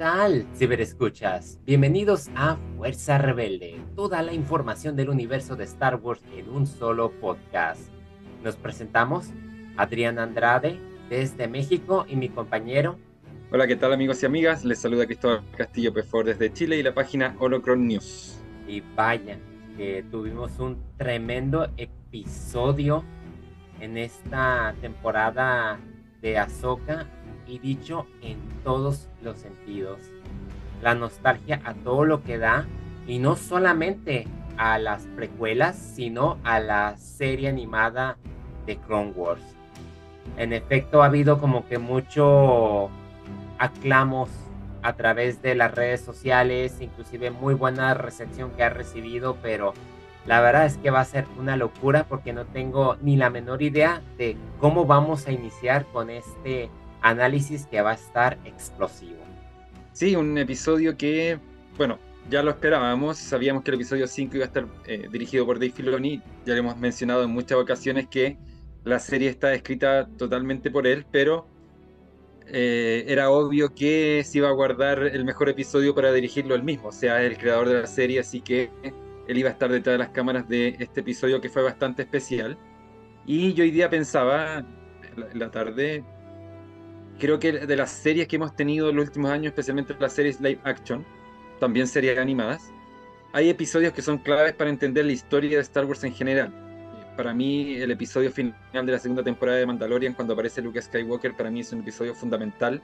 ¿Qué tal, ciberescuchas? Bienvenidos a Fuerza Rebelde, toda la información del universo de Star Wars en un solo podcast. Nos presentamos Adrián Andrade desde México y mi compañero. Hola, ¿qué tal amigos y amigas? Les saluda Cristóbal Castillo Pefor desde Chile y la página Holocron News. Y vaya, que tuvimos un tremendo episodio en esta temporada de Ahsoka y dicho en todos los sentidos. La nostalgia a todo lo que da y no solamente a las precuelas, sino a la serie animada de Clone Wars. En efecto, ha habido como que mucho aclamos a través de las redes sociales, inclusive muy buena recepción que ha recibido, pero la verdad es que va a ser una locura porque no tengo ni la menor idea de cómo vamos a iniciar con este análisis que va a estar explosivo. Sí, un episodio que, bueno, ya lo esperábamos, sabíamos que el episodio 5 iba a estar eh, dirigido por Dave Filoni, ya le hemos mencionado en muchas ocasiones que la serie está escrita totalmente por él, pero eh, era obvio que se iba a guardar el mejor episodio para dirigirlo él mismo, o sea, el creador de la serie, así que él iba a estar detrás de las cámaras de este episodio que fue bastante especial. Y yo hoy día pensaba, en la tarde, creo que de las series que hemos tenido en los últimos años, especialmente las series live action, también series animadas, hay episodios que son claves para entender la historia de Star Wars en general. Para mí, el episodio final de la segunda temporada de Mandalorian, cuando aparece Luke Skywalker, para mí es un episodio fundamental.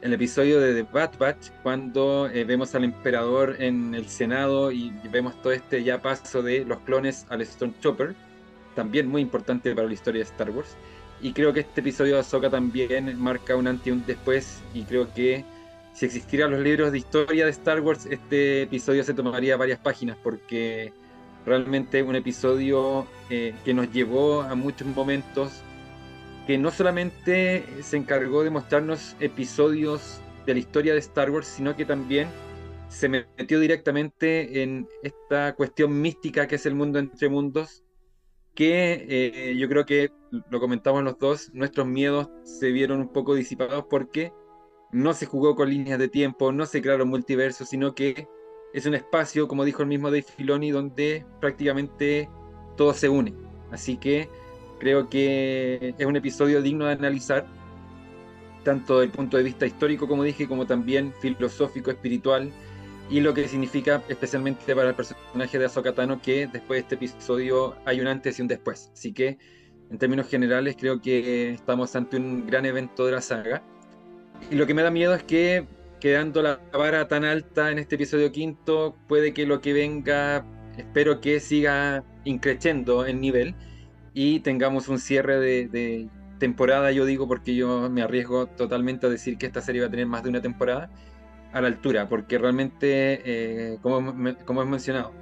El episodio de The Bad Batch, cuando eh, vemos al emperador en el Senado y vemos todo este ya paso de los clones al Stormtrooper, también muy importante para la historia de Star Wars. Y creo que este episodio de Ahsoka también marca un antes y un después. Y creo que si existieran los libros de historia de Star Wars, este episodio se tomaría varias páginas porque realmente un episodio eh, que nos llevó a muchos momentos, que no solamente se encargó de mostrarnos episodios de la historia de Star Wars, sino que también se metió directamente en esta cuestión mística que es el mundo entre mundos que eh, yo creo que lo comentamos los dos, nuestros miedos se vieron un poco disipados porque no se jugó con líneas de tiempo, no se crearon multiversos, sino que es un espacio, como dijo el mismo Dave Filoni, donde prácticamente todo se une. Así que creo que es un episodio digno de analizar, tanto desde el punto de vista histórico, como dije, como también filosófico, espiritual, y lo que significa especialmente para el personaje de Ahsoka Tano que después de este episodio hay un antes y un después. Así que en términos generales creo que estamos ante un gran evento de la saga. Y lo que me da miedo es que quedando la vara tan alta en este episodio quinto, puede que lo que venga, espero que siga increciendo el nivel y tengamos un cierre de, de temporada, yo digo, porque yo me arriesgo totalmente a decir que esta serie va a tener más de una temporada a la altura, porque realmente, eh, como, como hemos mencionado,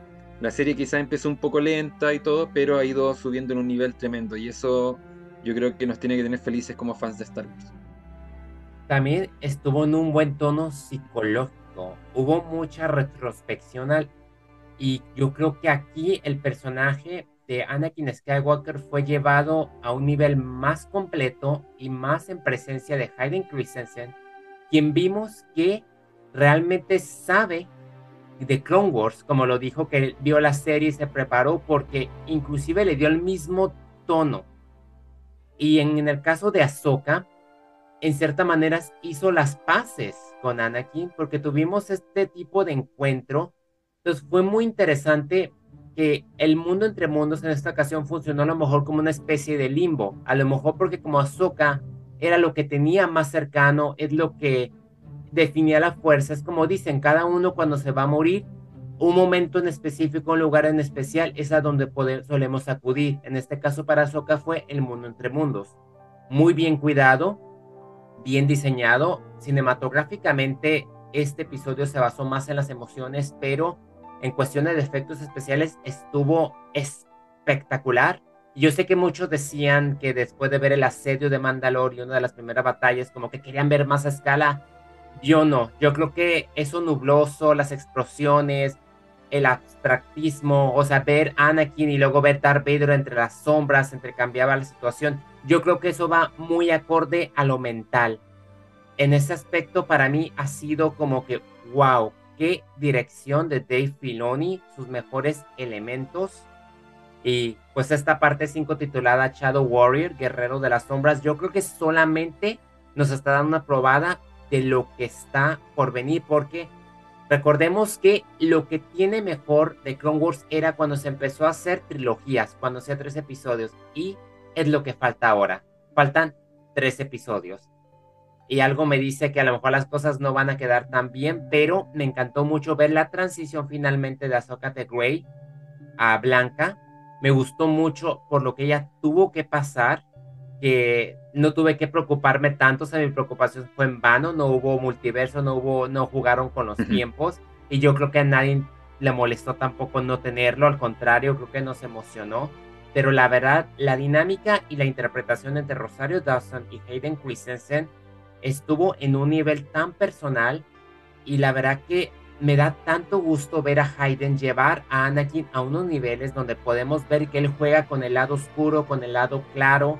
la serie quizá empezó un poco lenta y todo, pero ha ido subiendo en un nivel tremendo y eso yo creo que nos tiene que tener felices como fans de Star Wars. También estuvo en un buen tono psicológico, hubo mucha retrospección y yo creo que aquí el personaje de Anakin Skywalker fue llevado a un nivel más completo y más en presencia de Hayden Christensen, quien vimos que realmente sabe de Clone Wars, como lo dijo que vio la serie y se preparó porque inclusive le dio el mismo tono. Y en, el caso de Ahsoka, en cierta manera hizo las paces con Anakin porque tuvimos este tipo de encuentro. Entonces fue muy interesante que el mundo entre mundos en esta ocasión funcionó a lo mejor como una especie de limbo. A lo mejor porque como Ahsoka era lo que tenía más cercano, es lo que definía la fuerza. Es como dicen, cada uno cuando se va a morir, un momento en específico, un lugar en especial, es a donde solemos acudir. En este caso para Soka fue el mundo entre mundos. Muy bien cuidado, bien diseñado. Cinematográficamente, este episodio se basó más en las emociones, pero en cuestiones de efectos especiales estuvo espectacular. Yo sé que muchos decían que después de ver el asedio de Mandalorian, una de las primeras batallas, como que querían ver más a escala yo no, yo creo que eso nubloso, las explosiones, el abstractismo, o sea, ver Anakin y luego ver Darth Vader entre las sombras, entre cambiaba la situación, yo creo que eso va muy acorde a lo mental. en ese aspecto para mí ha sido como que, wow, qué dirección de Dave Filoni, sus mejores elementos. Y pues esta parte 5 titulada Shadow Warrior, Guerrero de las Sombras, yo creo que solamente nos está dando una probada de lo que está por venir, porque recordemos que lo que tiene mejor de Clone Wars era cuando se empezó a hacer trilogías, cuando hacía tres episodios, y es lo que falta ahora. Faltan tres episodios y algo me dice que a lo mejor las cosas no van a quedar tan bien, pero me encantó mucho ver la transición finalmente de Ahsoka de Grey a Blanca. Me gustó mucho por lo que ella tuvo que pasar, que no tuve que preocuparme tanto, o sea, mi preocupación fue en vano, no hubo multiverso, no hubo, no jugaron con los tiempos, y yo creo que a nadie le molestó tampoco no tenerlo, al contrario, creo que nos emocionó. Pero la verdad, la dinámica y la interpretación entre Rosario Dawson y Hayden Christensen estuvo en un nivel tan personal y la verdad que me da tanto gusto ver a Hayden llevar a Anakin a unos niveles donde podemos ver que él juega con el lado oscuro, con el lado claro,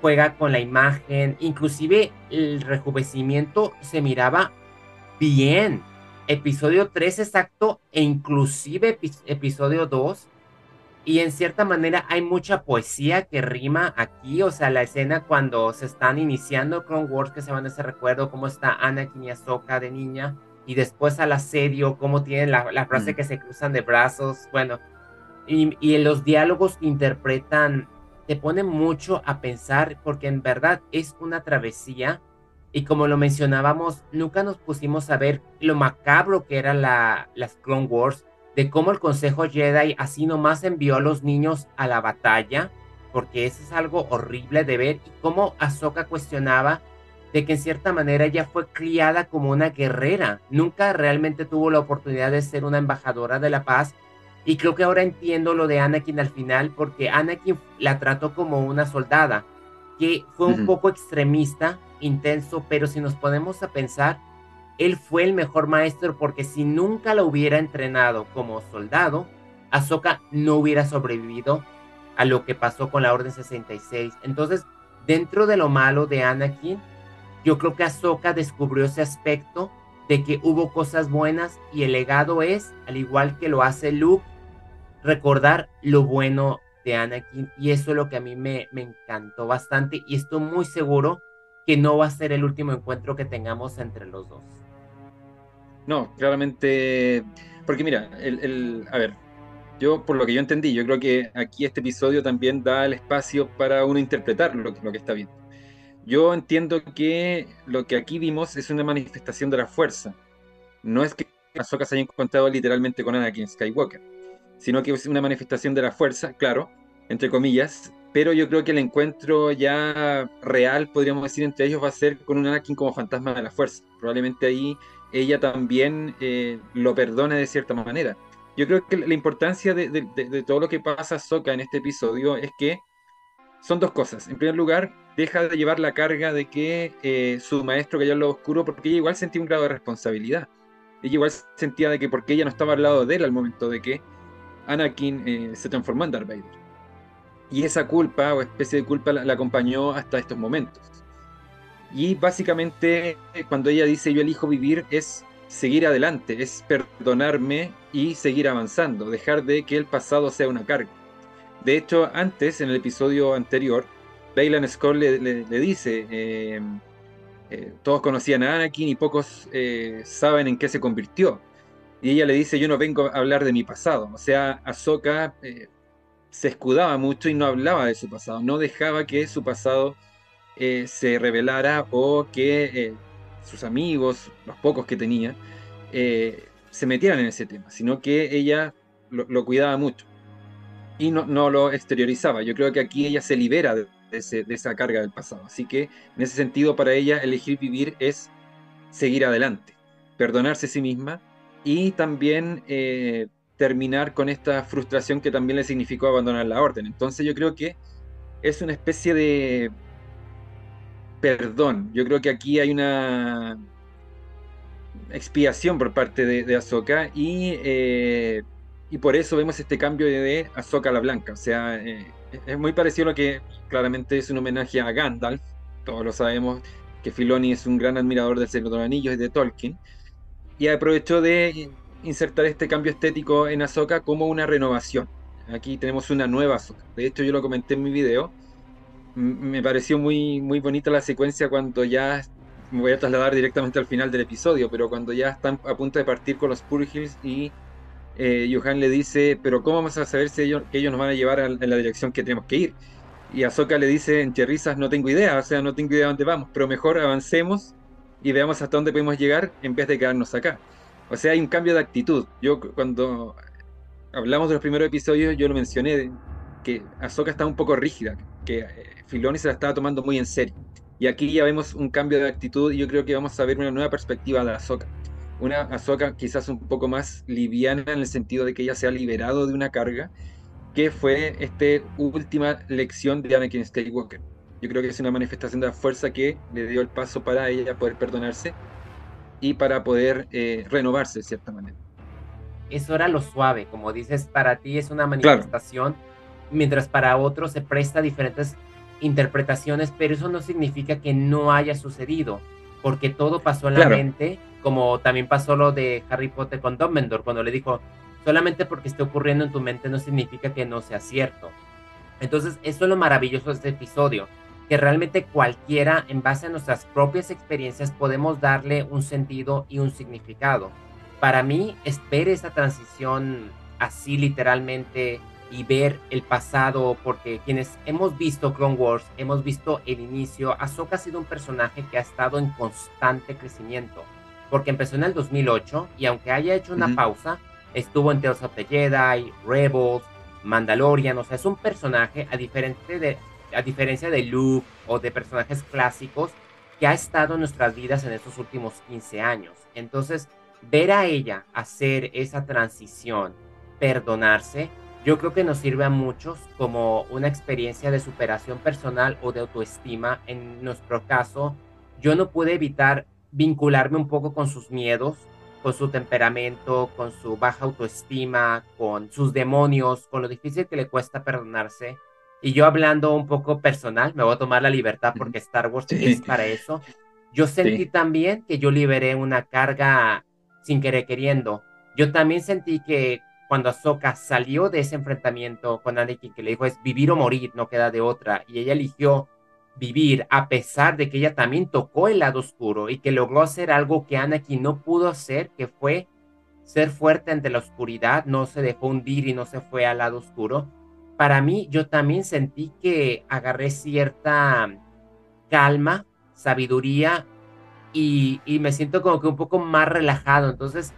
juega con la imagen, inclusive el rejuvenecimiento se miraba bien. Episodio 3 exacto e inclusive episodio 2 y en cierta manera hay mucha poesía que rima aquí, o sea, la escena cuando se están iniciando Clone Wars, que se van a ese recuerdo, cómo está Anakin y Ahsoka de niña, y después al asedio, cómo tienen la, frase mm. que se cruzan de brazos, bueno, y, y los diálogos que interpretan te ponen mucho a pensar, porque en verdad es una travesía, y como lo mencionábamos, nunca nos pusimos a ver lo macabro que eran la, las Clone Wars, de cómo el Consejo Jedi así nomás envió a los niños a la batalla, porque eso es algo horrible de ver, y cómo Ahsoka cuestionaba de que en cierta manera ella fue criada como una guerrera, nunca realmente tuvo la oportunidad de ser una embajadora de la paz, y creo que ahora entiendo lo de Anakin al final, porque Anakin la trató como una soldada, que fue un poco extremista, intenso, pero si nos ponemos a pensar, él fue el mejor maestro porque si nunca lo hubiera entrenado como soldado, Ahsoka no hubiera sobrevivido a lo que pasó con la Orden 66. Entonces, dentro de lo malo de Anakin, yo creo que Ahsoka descubrió ese aspecto de que hubo cosas buenas y el legado es, al igual que lo hace Luke, recordar lo bueno de Anakin y eso es lo que a mí me, me encantó bastante y estoy muy seguro que no va a ser el último encuentro que tengamos entre los dos. No, claramente. Porque mira, el, a ver, yo por lo que yo entendí, yo creo que aquí este episodio también da el espacio para uno interpretar lo, lo que está viendo. Yo entiendo que lo que aquí vimos es una manifestación de la fuerza. No es que Ahsoka se haya encontrado literalmente con Anakin Skywalker, sino que es una manifestación de la fuerza, claro, entre comillas, pero yo creo que el encuentro ya real, podríamos decir, entre ellos va a ser con un Anakin como fantasma de la fuerza. Probablemente ahí ella también eh, lo perdona de cierta manera. Yo creo que la importancia de, todo lo que pasa a Soka en este episodio es que son dos cosas. En primer lugar, deja de llevar la carga de que eh, su maestro cayó en lo oscuro, porque ella igual sentía un grado de responsabilidad. Ella igual sentía de que porque ella no estaba al lado de él al momento de que Anakin eh, se transformó en Darth Vader. Y esa culpa o especie de culpa la acompañó hasta estos momentos. Y básicamente cuando ella dice yo elijo vivir es seguir adelante, es perdonarme y seguir avanzando, dejar de que el pasado sea una carga. De hecho, antes, en el episodio anterior, Bailan Skull le, dice, eh, eh, todos conocían a Anakin y pocos eh, saben en qué se convirtió. Y ella le dice, yo no vengo a hablar de mi pasado. O sea, Ahsoka se escudaba mucho y no hablaba de su pasado, no dejaba que su pasado eh, se revelara o que eh, sus amigos, los pocos que tenía, eh, se metieran en ese tema, sino que ella lo, cuidaba mucho y no, no, lo exteriorizaba. Yo creo que aquí ella se libera de, esa carga del pasado. Así que en ese sentido para ella elegir vivir es seguir adelante, perdonarse a sí misma y también terminar con esta frustración que también le significó abandonar la orden. Entonces yo creo que es una especie de perdón. Yo creo que aquí hay una expiación por parte de, de Ahsoka y, eh, y por eso vemos este cambio de Ahsoka a la blanca. O sea, eh, es muy parecido a lo que claramente es un homenaje a Gandalf, todos lo sabemos, que Filoni es un gran admirador del Señor de los Anillos y de Tolkien, y aprovechó de insertar este cambio estético en Ahsoka como una renovación. Aquí tenemos una nueva Ahsoka. De hecho, yo lo comenté en mi video. Me pareció muy, muy bonita la secuencia cuando ya me voy a trasladar directamente al final del episodio, pero cuando ya están a punto de partir con los Purgils y eh, Johan le dice, pero ¿cómo vamos a saber si ellos, nos van a llevar en la dirección que tenemos que ir? Y Ahsoka le dice entre risas, no tengo idea, o sea, no tengo idea de dónde vamos, pero mejor avancemos y veamos hasta dónde podemos llegar en vez de quedarnos acá. O sea, hay un cambio de actitud. Yo cuando hablamos de los primeros episodios, yo lo mencioné, que Ahsoka está un poco rígida, que eh, Filoni se la estaba tomando muy en serio. Y aquí ya vemos un cambio de actitud y yo creo que vamos a ver una nueva perspectiva de Ahsoka. Una Ahsoka quizás un poco más liviana en el sentido de que ella se ha liberado de una carga, que fue esta última lección de Anakin Skywalker. Yo creo que es una manifestación de la fuerza que le dio el paso para ella poder perdonarse y para poder eh, renovarse de cierta manera. Eso era lo suave, como dices, para ti es una manifestación, mientras para otros se presta diferentes interpretaciones, pero eso no significa que no haya sucedido, porque todo pasó en la mente, como también pasó lo de Harry Potter con Dumbledore, cuando le dijo, solamente porque esté ocurriendo en tu mente no significa que no sea cierto. Entonces, eso es lo maravilloso de este episodio, que realmente cualquiera, en base a nuestras propias experiencias, podemos darle un sentido y un significado. Para mí, es ver esa transición así literalmente y ver el pasado, porque quienes hemos visto Clone Wars, hemos visto el inicio, Ahsoka ha sido un personaje que ha estado en constante crecimiento, porque empezó en el 2008 y aunque haya hecho una pausa, estuvo en Tales of the Jedi, Rebels, Mandalorian, o sea, es un personaje a diferente de, a diferencia de Luke o de personajes clásicos que ha estado en nuestras vidas en estos últimos 15 años. Entonces, ver a ella hacer esa transición, perdonarse, yo creo que nos sirve a muchos como una experiencia de superación personal o de autoestima. En nuestro caso, yo no pude evitar vincularme un poco con sus miedos, con su temperamento, con su baja autoestima, con sus demonios, con lo difícil que le cuesta perdonarse. Y yo hablando un poco personal, me voy a tomar la libertad porque Star Wars es para eso. Yo sentí también que yo liberé una carga sin querer queriendo. Yo también sentí que cuando Ahsoka salió de ese enfrentamiento con Anakin, que le dijo es vivir o morir, no queda de otra, y ella eligió vivir a pesar de que ella también tocó el lado oscuro y que logró hacer algo que Anakin no pudo hacer, que fue ser fuerte ante la oscuridad, no se dejó hundir y no se fue al lado oscuro para mí yo también sentí que agarré cierta calma, sabiduría y, me siento como que un poco más relajado. Entonces,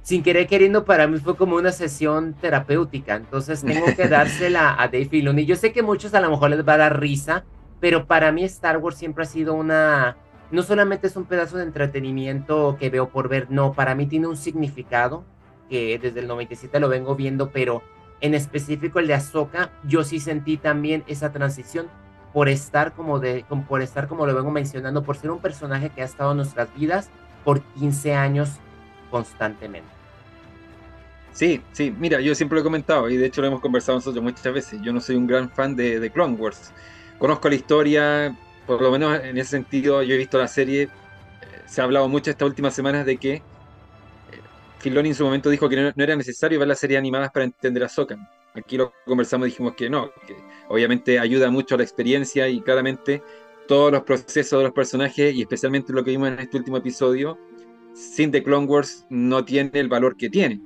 sin querer queriendo, para mí fue como una sesión terapéutica. Entonces, tengo que dársela a Dave Filoni. Yo sé que muchos a lo mejor les va a dar risa, pero para mí Star Wars siempre ha sido una... No solamente es un pedazo de entretenimiento que veo por ver, no, para mí tiene un significado que desde el 97 lo vengo viendo, pero en específico el de Ahsoka, yo sí sentí también esa transición por estar como de por estar como lo vengo mencionando, por ser un personaje que ha estado en nuestras vidas por 15 años constantemente. Sí, sí, mira, yo siempre lo he comentado y de hecho lo hemos conversado nosotros muchas veces. Yo no soy un gran fan de, de Clone Wars. Conozco la historia, por lo menos en ese sentido, yo he visto la serie. Eh, se ha hablado mucho estas últimas semanas de que Filoni en su momento dijo que no, era necesario ver las series animadas para entender a Ahsoka. Aquí lo conversamos dijimos que no, que obviamente ayuda mucho a la experiencia y claramente todos los procesos de los personajes y especialmente lo que vimos en este último episodio, sin The Clone Wars no tiene el valor que tiene.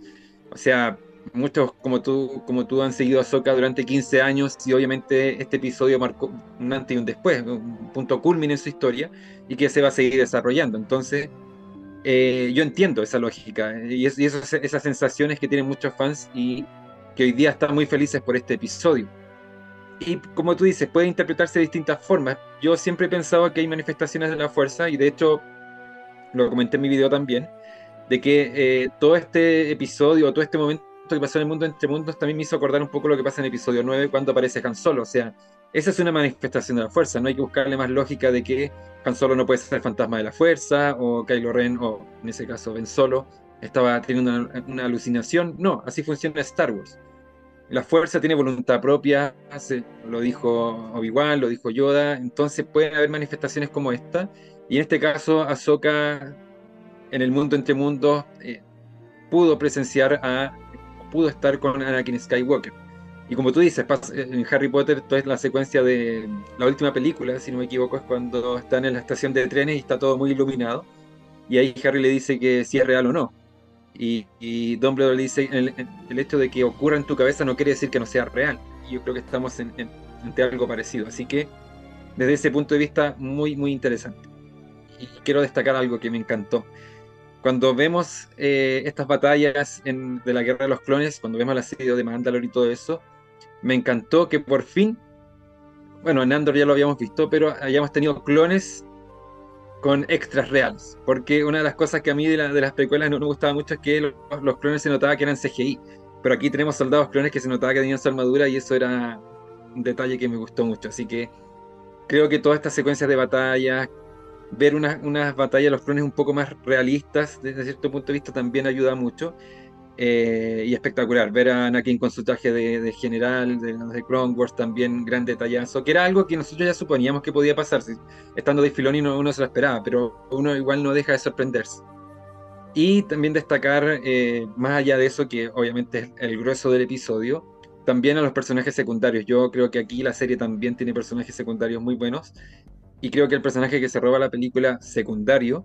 O sea, muchos como tú, como tú han seguido a Ahsoka durante 15 años y obviamente este episodio marcó un antes y un después, un punto culmine en su historia y que se va a seguir desarrollando. Entonces, eh, yo entiendo esa lógica y, esas sensaciones que tienen muchos fans y que hoy día están muy felices por este episodio. Y como tú dices, puede interpretarse de distintas formas. Yo siempre he pensado que hay manifestaciones de la fuerza y de hecho lo comenté en mi video también, de que eh, todo este episodio, todo este momento que pasó en el mundo entre mundos también me hizo acordar un poco lo que pasa en episodio 9 cuando aparece Han Solo. O sea, esa es una manifestación de la fuerza, no hay que buscarle más lógica de que Han Solo no puede ser fantasma de la fuerza, o Kylo Ren, o en ese caso Ben Solo, estaba teniendo una, alucinación. No, así funciona Star Wars. La fuerza tiene voluntad propia, lo dijo Obi-Wan, lo dijo Yoda, entonces pueden haber manifestaciones como esta, Y en este caso, Ahsoka, en el mundo entre mundos, eh, pudo presenciar a, pudo estar con Anakin Skywalker. Y como tú dices, en Harry Potter, toda la secuencia de la última película, si no me equivoco, es cuando están en la estación de trenes y está todo muy iluminado. Y ahí Harry le dice que si es real o no. Y, y Dumbledore le dice, el, el, hecho de que ocurra en tu cabeza no quiere decir que no sea real. Y yo creo que estamos en, ante algo parecido. Así que, desde ese punto de vista, muy, muy interesante. Y quiero destacar algo que me encantó cuando vemos eh, estas batallas en, de la guerra de los clones, cuando vemos el asedio de Mandalore y todo eso, me encantó que por fin, bueno, en Andor ya lo habíamos visto, pero hayamos tenido clones con extras reales. Porque una de las cosas que a mí de, las precuelas no me gustaba mucho es que los, clones se notaba que eran CGI. Pero aquí tenemos soldados clones que se notaba que tenían su armadura y eso era un detalle que me gustó mucho. Así que creo que todas estas secuencias de batallas, ver unas, unas batallas de los clones un poco más realistas desde cierto punto de vista también ayuda mucho. Eh, y espectacular, ver a Anakin con su traje de, general, de, de, Wars también, gran detallazo, que era algo que nosotros ya suponíamos que podía pasar, estando de Filoni no, uno se lo esperaba, pero uno igual no deja de sorprenderse. Y también destacar, eh, más allá de eso, que obviamente es el grueso del episodio, también a los personajes secundarios. Yo creo que aquí la serie también tiene personajes secundarios muy buenos, y creo que el personaje que se roba la película secundario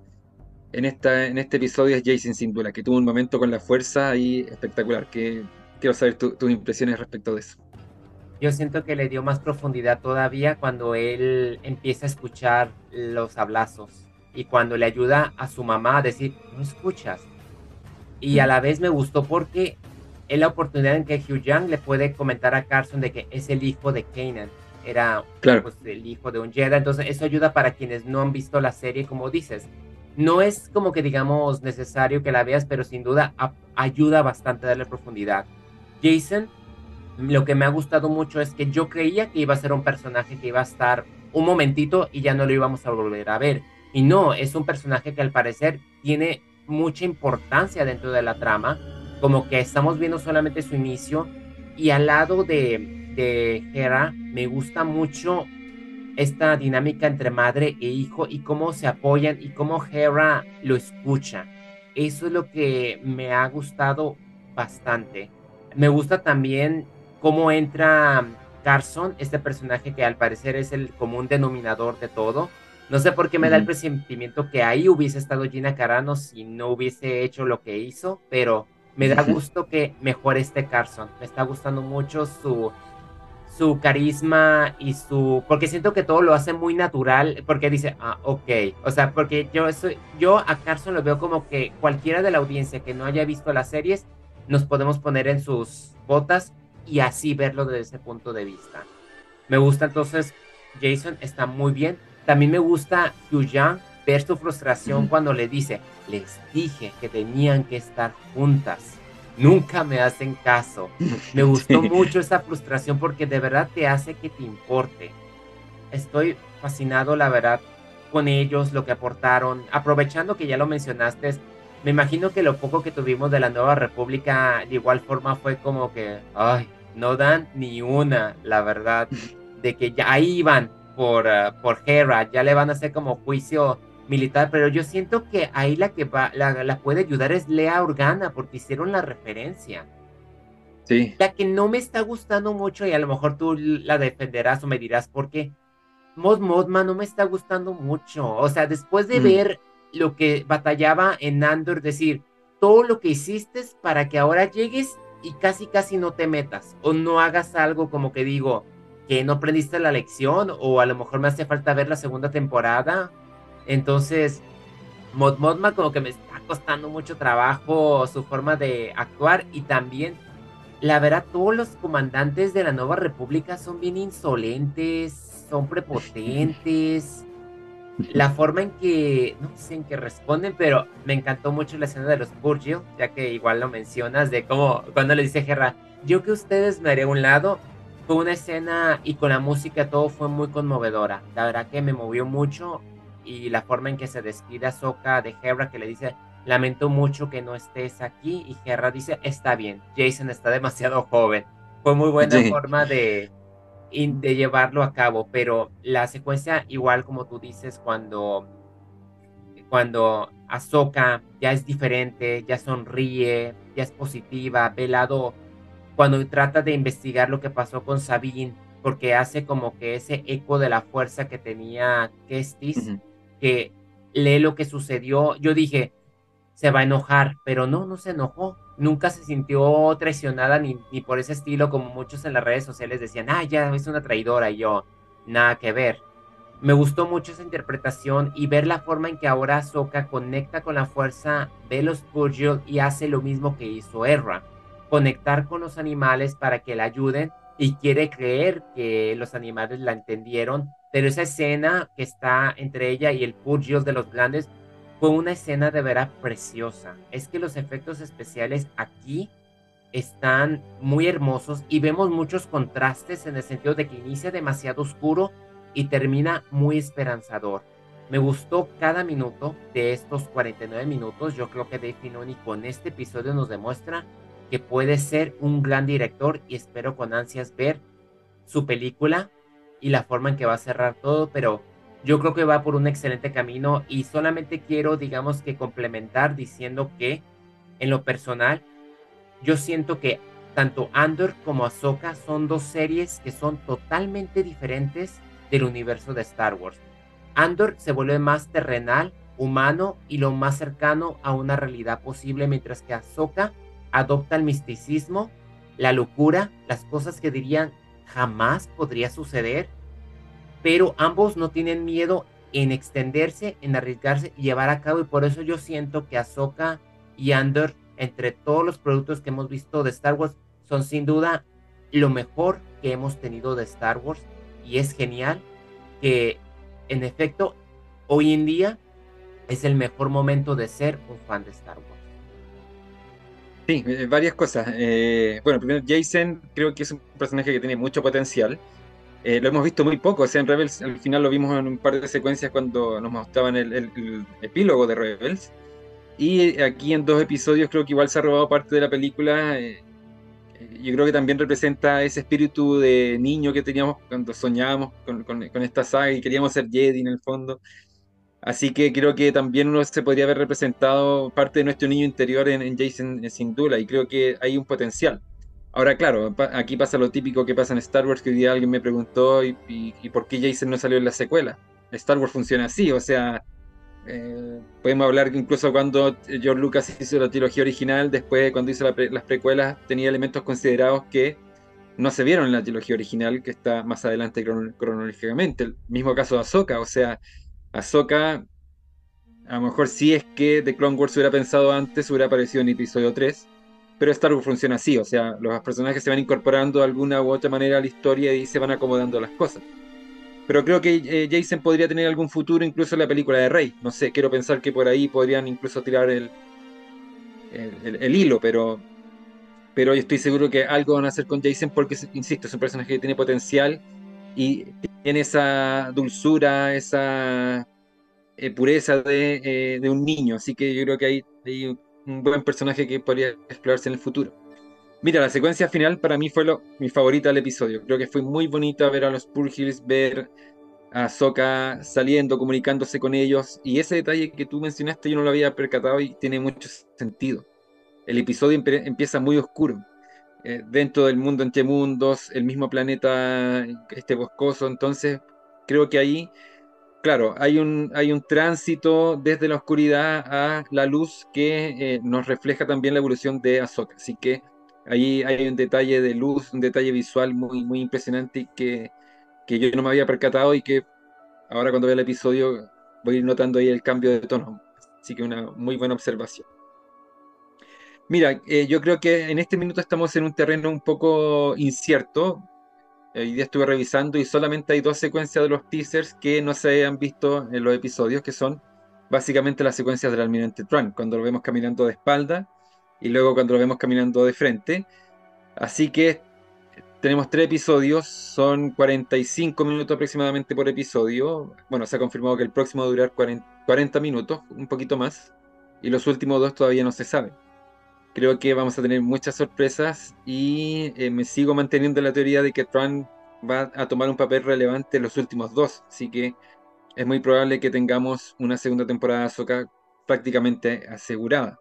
en, esta, en este episodio es Jason Sindula, que tuvo un momento con la fuerza ahí espectacular. Que, quiero saber tus impresiones respecto de eso. Yo siento que le dio más profundidad todavía cuando él empieza a escuchar los hablazos y cuando le ayuda a su mamá a decir, no escuchas. Y a la vez me gustó porque es la oportunidad en que Hugh Young le puede comentar a Carson de que es el hijo de Kanan. Era pues, el hijo de un Jedi. Entonces eso ayuda para quienes no han visto la serie, como dices no es como que digamos necesario que la veas, pero sin duda ayuda bastante a darle profundidad. Jason, lo que me ha gustado mucho es que yo creía que iba a ser un personaje que iba a estar un momentito y ya no lo íbamos a volver a ver. Y no, es un personaje que al parecer tiene mucha importancia dentro de la trama, como que estamos viendo solamente su inicio y al lado de, de Hera me gusta mucho esta dinámica entre madre e hijo y cómo se apoyan y cómo Hera lo escucha. Eso es lo que me ha gustado bastante. Me gusta también cómo entra Carson, este personaje que al parecer es el común denominador de todo. No sé por qué me da el presentimiento que ahí hubiese estado Gina Carano si no hubiese hecho lo que hizo, pero me da gusto que mejore este Carson. Me está gustando mucho su su carisma y su porque siento que todo lo hace muy natural porque dice ah ok o sea porque yo soy yo a Carson lo veo como que cualquiera de la audiencia que no haya visto las series nos podemos poner en sus botas y así verlo desde ese punto de vista. Me gusta entonces Jason está muy bien. También me gusta Young ver su frustración cuando le dice les dije que tenían que estar juntas nunca me hacen caso. Me gustó mucho esa frustración porque de verdad te hace que te importe. Estoy fascinado, la verdad, con ellos, lo que aportaron. Aprovechando que ya lo mencionaste, me imagino que lo poco que tuvimos de la Nueva República de igual forma fue como que, ay, no dan ni una, la verdad, de que ya iban por, uh, por Hera, ya le van a hacer como juicio militar, pero yo siento que ahí la que va, la, puede ayudar es Lea Organa, porque hicieron la referencia. Sí. La que no me está gustando mucho, y a lo mejor tú la defenderás o me dirás por qué. Mod no me está gustando mucho. O sea, después de mm. ver lo que batallaba en Andor, decir todo lo que hiciste para que ahora llegues y casi casi no te metas o no hagas algo como que digo que no aprendiste la lección o a lo mejor me hace falta ver la segunda temporada entonces, Mod Modma como que me está costando mucho trabajo su forma de actuar y también, la verdad, todos los comandantes de la Nueva República son bien insolentes, son prepotentes. La forma en que, no sé en que responden, pero me encantó mucho la escena de los Purgil, ya que igual lo mencionas, de cómo cuando le dice Gerra, yo que ustedes me haré a un lado, fue una escena y con la música todo fue muy conmovedora. La verdad que me movió mucho y la forma en que se despide a Soka de Hera que le dice lamento mucho que no estés aquí y Hera dice está bien, Jason está demasiado joven. Fue muy buena forma de, de llevarlo a cabo, pero la secuencia igual como tú dices cuando cuando Ahsoka ya es diferente, ya sonríe, ya es positiva, ve lado cuando trata de investigar lo que pasó con Sabine, porque hace como que ese eco de la fuerza que tenía Kestis, que lee lo que sucedió. Yo dije, se va a enojar, pero no, no se enojó. Nunca se sintió traicionada ni, ni por ese estilo, como muchos en las redes sociales decían, ah, ya es una traidora. Y yo, nada que ver. Me gustó mucho esa interpretación y ver la forma en que ahora Soka conecta con la fuerza de los Purgil y hace lo mismo que hizo Erra conectar con los animales para que la ayuden y quiere creer que los animales la entendieron, pero esa escena que está entre ella y el Purgil de los grandes fue una escena de veras preciosa. Es que los efectos especiales aquí están muy hermosos y vemos muchos contrastes en el sentido de que inicia demasiado oscuro y termina muy esperanzador. Me gustó cada minuto de estos 49 minutos. Yo creo que Dave Filoni con este episodio nos demuestra que puede ser un gran director y espero con ansias ver su película y la forma en que va a cerrar todo, pero yo creo que va por un excelente camino y solamente quiero, digamos que complementar diciendo que en lo personal, yo siento que tanto Andor como Ahsoka son dos series que son totalmente diferentes del universo de Star Wars. Andor se vuelve más terrenal, humano y lo más cercano a una realidad posible, mientras que Ahsoka adopta el misticismo, la locura, las cosas que dirían jamás podría suceder, pero ambos no tienen miedo en extenderse, en arriesgarse y llevar a cabo y por eso yo siento que Ahsoka y Andor entre todos los productos que hemos visto de Star Wars son sin duda lo mejor que hemos tenido de Star Wars y es genial que en efecto hoy en día es el mejor momento de ser un fan de Star Wars. Sí, eh, varias cosas. Eh, bueno, primero Jason creo que es un personaje que tiene mucho potencial. Eh, lo hemos visto muy poco, o sea, en Rebels al final lo vimos en un par de secuencias cuando nos mostraban el, epílogo de Rebels. Y aquí en dos episodios creo que igual se ha robado parte de la película. yo creo que también representa ese espíritu de niño que teníamos cuando soñábamos con, con, con esta saga y queríamos ser Jedi en el fondo. Así que creo que también uno se podría haber representado parte de nuestro niño interior en, Jason Sindula y creo que hay un potencial. Ahora, claro, aquí pasa lo típico que pasa en Star Wars, que hoy día alguien me preguntó y, por qué Jason no salió en la secuela. Star Wars funciona así, o sea, eh, podemos hablar que incluso cuando George Lucas hizo la trilogía original, después cuando hizo las precuelas tenía elementos considerados que no se vieron en la trilogía original, que está más adelante cronológicamente. El mismo caso de Ahsoka, o sea, Ahsoka, a lo mejor si es que The Clone Wars hubiera pensado antes, hubiera aparecido en episodio 3, pero Star Wars funciona así, o sea, los personajes se van incorporando de alguna u otra manera a la historia y se van acomodando las cosas. Pero creo que eh, Jason podría tener algún futuro incluso en la película de Rey. No sé, quiero pensar que por ahí podrían incluso tirar el, el, hilo, pero, pero yo estoy seguro que algo van a hacer con Jason porque, insisto, es un personaje que tiene potencial y tiene esa dulzura, esa eh, pureza eh, de, un niño, así que yo creo que hay, hay, un buen personaje que podría explorarse en el futuro. Mira, la secuencia final para mí fue lo, mi favorita del episodio. Creo que fue muy bonito ver a los Purgils, ver a Soka saliendo, comunicándose con ellos. Y ese detalle que tú mencionaste yo no lo había percatado y tiene mucho sentido. El episodio empieza muy oscuro. Eh, dentro del mundo entre mundos, el mismo planeta, este boscoso, entonces creo que ahí, claro, hay un, hay un tránsito desde la oscuridad a la luz que eh, nos refleja también la evolución de Ahsoka, así que ahí hay un detalle de luz, un detalle visual muy, muy impresionante que, que yo no me había percatado y que ahora cuando vea el episodio voy notando ahí el cambio de tono, así que una muy buena observación. Mira, eh, yo creo que en este minuto estamos en un terreno un poco incierto. Hoy día estuve revisando y solamente hay dos secuencias de los teasers que no se han visto en los episodios, que son básicamente las secuencias del almirante Trump, cuando lo vemos caminando de espalda y luego cuando lo vemos caminando de frente. Así que tenemos tres episodios, son 45 minutos aproximadamente por episodio. Bueno, se ha confirmado que el próximo va a durar 40 minutos, un poquito más, y los últimos dos todavía no se saben creo que vamos a tener muchas sorpresas y eh, me sigo manteniendo la teoría de que Trump va a tomar un papel relevante en los últimos dos. Así que es muy probable que tengamos una segunda temporada de Ahsoka prácticamente asegurada.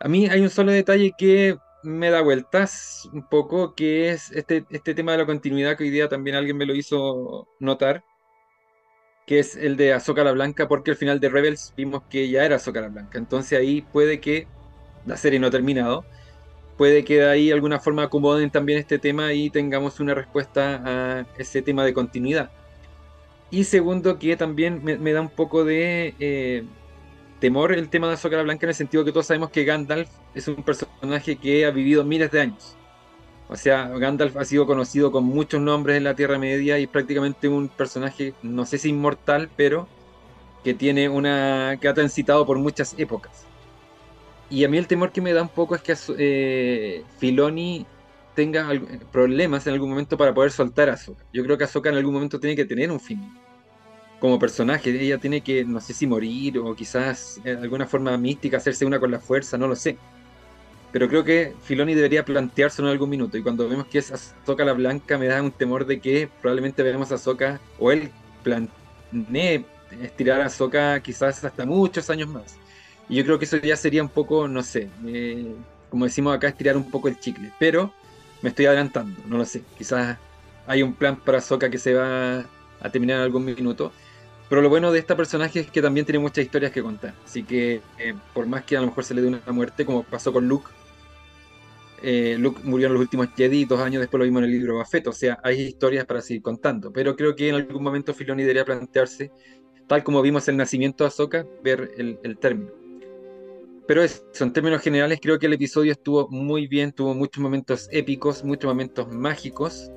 A mí hay un solo detalle que me da vueltas un poco, que es este, este tema de la continuidad que hoy día también alguien me lo hizo notar, que es el de Ahsoka la Blanca, porque al final de Rebels vimos que ya era Ahsoka la Blanca. Entonces ahí puede que la serie no ha terminado, puede que de ahí alguna forma acomoden también este tema y tengamos una respuesta a ese tema de continuidad. Y segundo, que también me, da un poco de eh, temor el tema de la Blanca en el sentido que todos sabemos que Gandalf es un personaje que ha vivido miles de años. O sea, Gandalf ha sido conocido con muchos nombres en la Tierra Media y es prácticamente un personaje, no sé si inmortal, pero que tiene una. que ha transitado por muchas épocas. Y a mí el temor que me da un poco es que eh, Filoni tenga problemas en algún momento para poder soltar a Ahsoka. Yo creo que Ahsoka en algún momento tiene que tener un fin. Como personaje, ella tiene que, no sé si morir o quizás de alguna forma mística hacerse una con la fuerza, no lo sé. Pero creo que Filoni debería planteárselo en algún minuto. Y cuando vemos que es Ahsoka la Blanca, me da un temor de que probablemente veamos a Ahsoka, o él planee estirar a Ahsoka quizás hasta muchos años más. Y yo creo que eso ya sería un poco, no sé, eh, como decimos acá, estirar un poco el chicle. Pero me estoy adelantando, no lo sé. Quizás hay un plan para Ahsoka que se va a terminar en algún minuto. Pero lo bueno de esta personaje es que también tiene muchas historias que contar. Así que eh, por más que a lo mejor se le dé una muerte, como pasó con Luke, eh, Luke murió en los últimos Jedi dos años después lo vimos en el libro Buffett. O sea, hay historias para seguir contando. Pero creo que en algún momento Filoni debería plantearse, tal como vimos el nacimiento de Ahsoka, ver el, término. Pero eso, en términos generales, creo que el episodio estuvo muy bien, tuvo muchos momentos épicos, muchos momentos mágicos.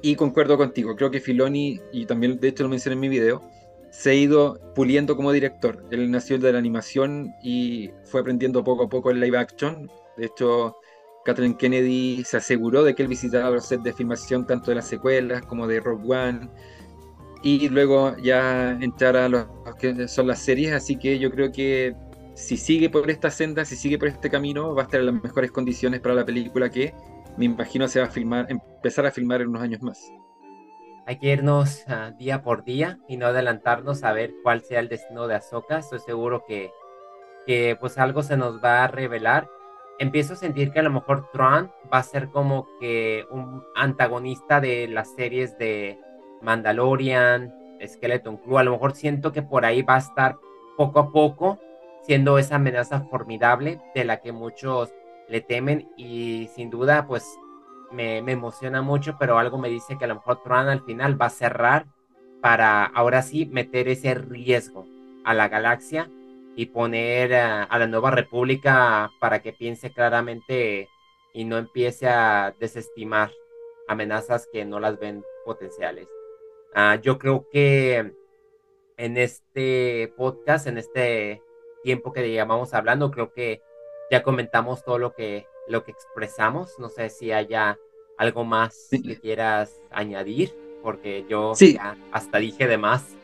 Y concuerdo contigo, creo que Filoni, y también de hecho lo mencioné en mi video, se ha ido puliendo como director. Él nació de la animación y fue aprendiendo poco a poco el live action. De hecho, Kathleen Kennedy se aseguró de que él visitara los sets de filmación tanto de las secuelas como de Rogue One y luego ya entrar a los que son las series, así que yo creo que si sigue por esta senda, si sigue por este camino, va a estar en las mejores condiciones para la película que me imagino se va a filmar, empezar a filmar en unos años más. Hay que irnos ah, día por día y no adelantarnos a ver cuál sea el destino de Ahsoka. Estoy seguro que, que pues algo se nos va a revelar empiezo a sentir que a lo mejor Tron va a ser como que un antagonista de las series de Mandalorian, Skeleton Crew. A lo mejor siento que por ahí va a estar poco a poco siendo esa amenaza formidable de la que muchos le temen y sin duda pues me, me emociona mucho, pero algo me dice que a lo mejor Tron al final va a cerrar para ahora sí meter ese riesgo a la galaxia y poner a, la nueva república para que piense claramente y no empiece a desestimar amenazas que no las ven potenciales. Ah, yo creo que en este podcast, en este tiempo que llevamos hablando, creo que ya comentamos todo lo que, lo que expresamos. No sé si haya algo más que quieras añadir, porque yo ya hasta dije de más.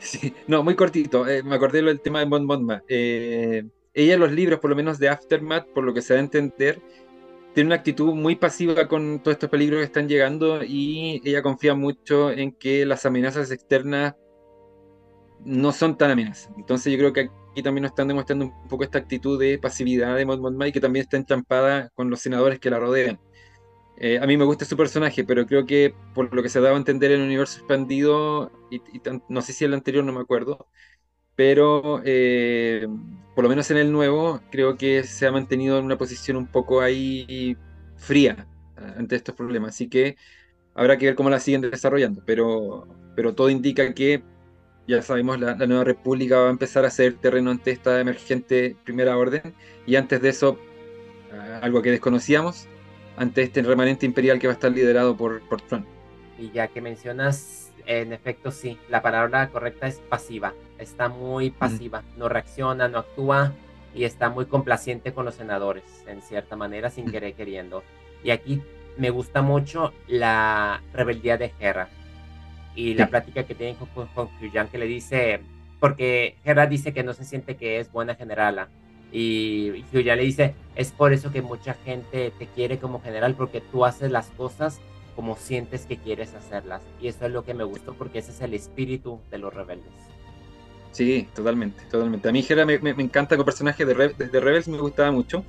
no, muy cortito. Eh, me acordé del tema de Bon Bonma. Eh, ella los libros, por lo menos de Aftermath, por lo que se da a entender, tiene una actitud muy pasiva con todos estos peligros que están llegando y ella confía mucho en que las amenazas externas no son tan amenazas. Entonces yo creo que aquí también nos están demostrando un poco esta actitud de pasividad de Mon Mothma y que también está entrampada con los senadores que la rodean. Eh, a mí me gusta su personaje, pero creo que por lo que se daba a entender en el universo expandido, y, no sé si el anterior, no me acuerdo, pero eh, por lo menos en el nuevo, creo que se ha mantenido en una posición un poco ahí fría ante estos problemas. Así que habrá que ver cómo la siguen desarrollando, pero, pero todo indica que, ya sabemos, la, la nueva república va a empezar a hacer terreno ante esta emergente primera orden, y antes de eso, algo que desconocíamos, ante este remanente imperial que va a estar liderado por, por Trump. Y ya que mencionas, en efecto sí, la palabra correcta es pasiva. Está muy pasiva, no reacciona, no actúa y está muy complaciente con los senadores, en cierta manera, sin querer queriendo. Y aquí me gusta mucho la rebeldía de Hera y la plática que tiene con, con, que le dice, porque Hera dice que no se siente que es buena generala y ya le dice, es por eso que mucha gente te quiere como general, porque tú haces las cosas como sientes que quieres hacerlas. Y eso es lo que me gustó porque ese es el espíritu de los rebeldes. Sí, totalmente, totalmente. A mí Hera me, encanta como personaje de, de Rebels, me gustaba mucho.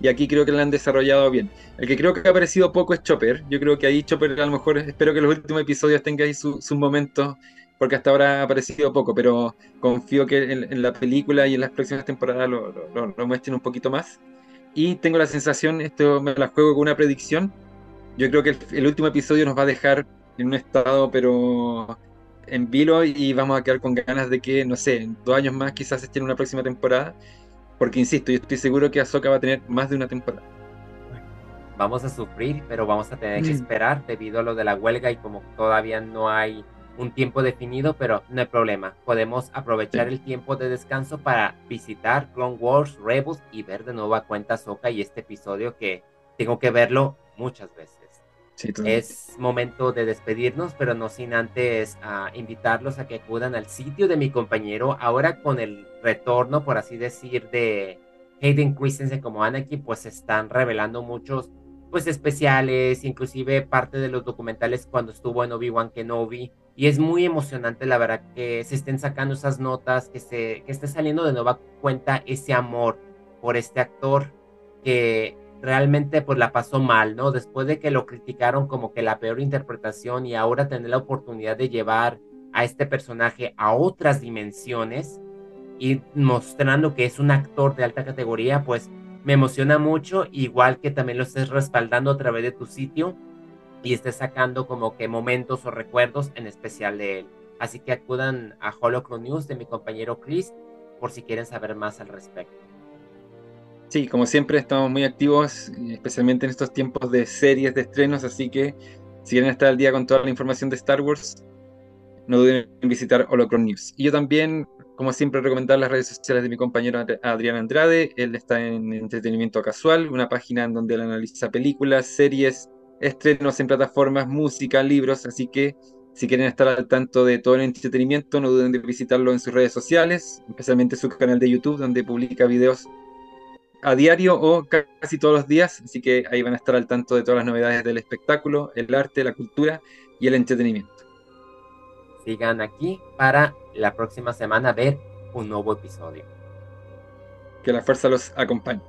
Y aquí creo que lo han desarrollado bien. El que creo que ha aparecido poco es Chopper. Yo creo que ahí Chopper a lo mejor, espero que los últimos episodios tenga ahí sus momentos, porque hasta ahora ha aparecido poco, pero confío que en, la película y en las próximas temporadas lo, lo, muestren un poquito más. Y tengo la sensación, esto me la juego con una predicción, yo creo que el, último episodio nos va a dejar en un estado, pero en vilo y vamos a quedar con ganas de que, no sé, en dos años más quizás estén una próxima temporada. Porque insisto, yo estoy seguro que Ahsoka va a tener más de una temporada. Vamos a sufrir, pero vamos a tener que mm. esperar debido a lo de la huelga y como todavía no hay un tiempo definido, pero no hay problema. Podemos aprovechar el tiempo de descanso para visitar Clone Wars, Rebels y ver de nuevo a cuenta Ahsoka y este episodio que tengo que verlo muchas veces es momento de despedirnos, pero no sin antes uh, invitarlos a que acudan al sitio de mi compañero. Ahora con el retorno, por así decir, de Hayden Christensen como Anakin, pues se están revelando muchos pues especiales, inclusive parte de los documentales cuando estuvo en Obi-Wan Kenobi. Y es muy emocionante, la verdad, que se estén sacando esas notas, que, se, que esté saliendo de nueva cuenta ese amor por este actor que realmente pues la pasó mal, ¿no? Después de que lo criticaron como que la peor interpretación y ahora tener la oportunidad de llevar a este personaje a otras dimensiones y mostrando que es un actor de alta categoría, pues me emociona mucho, igual que también lo estés respaldando a través de tu sitio y estés sacando como que momentos o recuerdos en especial de él. Así que acudan a Holocron News de mi compañero Chris por si quieren saber más al respecto. Sí, como siempre estamos muy activos, especialmente en estos tiempos de series, de estrenos, así que si quieren estar al día con toda la información de Star Wars, no duden en visitar Holocron News. Y yo también, como siempre, recomendar las redes sociales de mi compañero Adrián Andrade. Él está en Entretenimiento Casual, una página en donde él analiza películas, series, estrenos en plataformas, música, libros, así que si quieren estar al tanto de todo el entretenimiento, no duden de visitarlo en sus redes sociales, especialmente su canal de YouTube, donde publica videos a diario o casi todos los días, así que ahí van a estar al tanto de todas las novedades del espectáculo, el arte, la cultura y el entretenimiento. Sigan aquí para la próxima semana ver un nuevo episodio. Que la fuerza los acompañe.